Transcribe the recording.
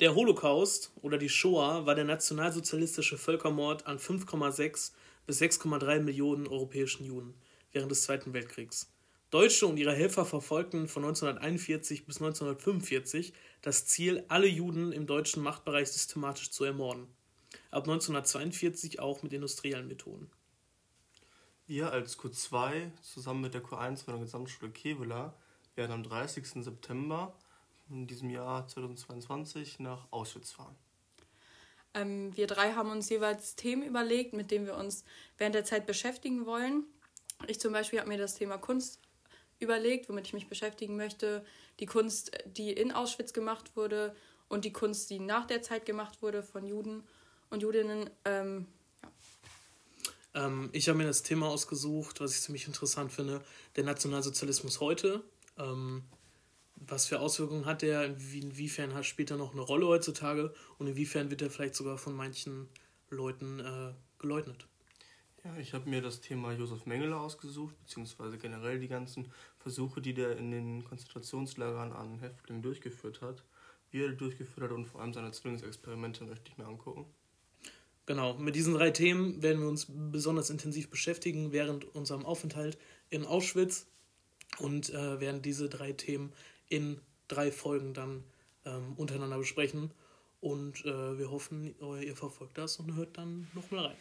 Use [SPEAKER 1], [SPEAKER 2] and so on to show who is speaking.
[SPEAKER 1] Der Holocaust oder die Shoah war der nationalsozialistische Völkermord an 5,6 bis 6,3 Millionen europäischen Juden während des Zweiten Weltkriegs. Deutsche und ihre Helfer verfolgten von 1941 bis 1945 das Ziel, alle Juden im deutschen Machtbereich systematisch zu ermorden. Ab 1942 auch mit industriellen Methoden.
[SPEAKER 2] Wir als Q2 zusammen mit der Q1 von der Gesamtschule Kevela werden am 30. September in diesem Jahr 2022 nach Auschwitz fahren.
[SPEAKER 3] Ähm, wir drei haben uns jeweils Themen überlegt, mit denen wir uns während der Zeit beschäftigen wollen. Ich zum Beispiel habe mir das Thema Kunst überlegt, womit ich mich beschäftigen möchte. Die Kunst, die in Auschwitz gemacht wurde und die Kunst, die nach der Zeit gemacht wurde von Juden und Judinnen. Ähm,
[SPEAKER 1] ja. ähm, ich habe mir das Thema ausgesucht, was ich ziemlich interessant finde, der Nationalsozialismus heute. Ähm, was für Auswirkungen hat der, inwiefern spielt er noch eine Rolle heutzutage und inwiefern wird er vielleicht sogar von manchen Leuten äh, geleugnet.
[SPEAKER 2] Ja, ich habe mir das Thema Josef Mengele ausgesucht, beziehungsweise generell die ganzen Versuche, die der in den Konzentrationslagern an Häftlingen durchgeführt hat, wie er durchgeführt hat und vor allem seine Zwillingsexperimente möchte ich mir angucken.
[SPEAKER 1] Genau, mit diesen drei Themen werden wir uns besonders intensiv beschäftigen während unserem Aufenthalt in Auschwitz und äh, werden diese drei Themen in drei Folgen dann ähm, untereinander besprechen. Und äh, wir hoffen, ihr verfolgt das und hört dann nochmal rein.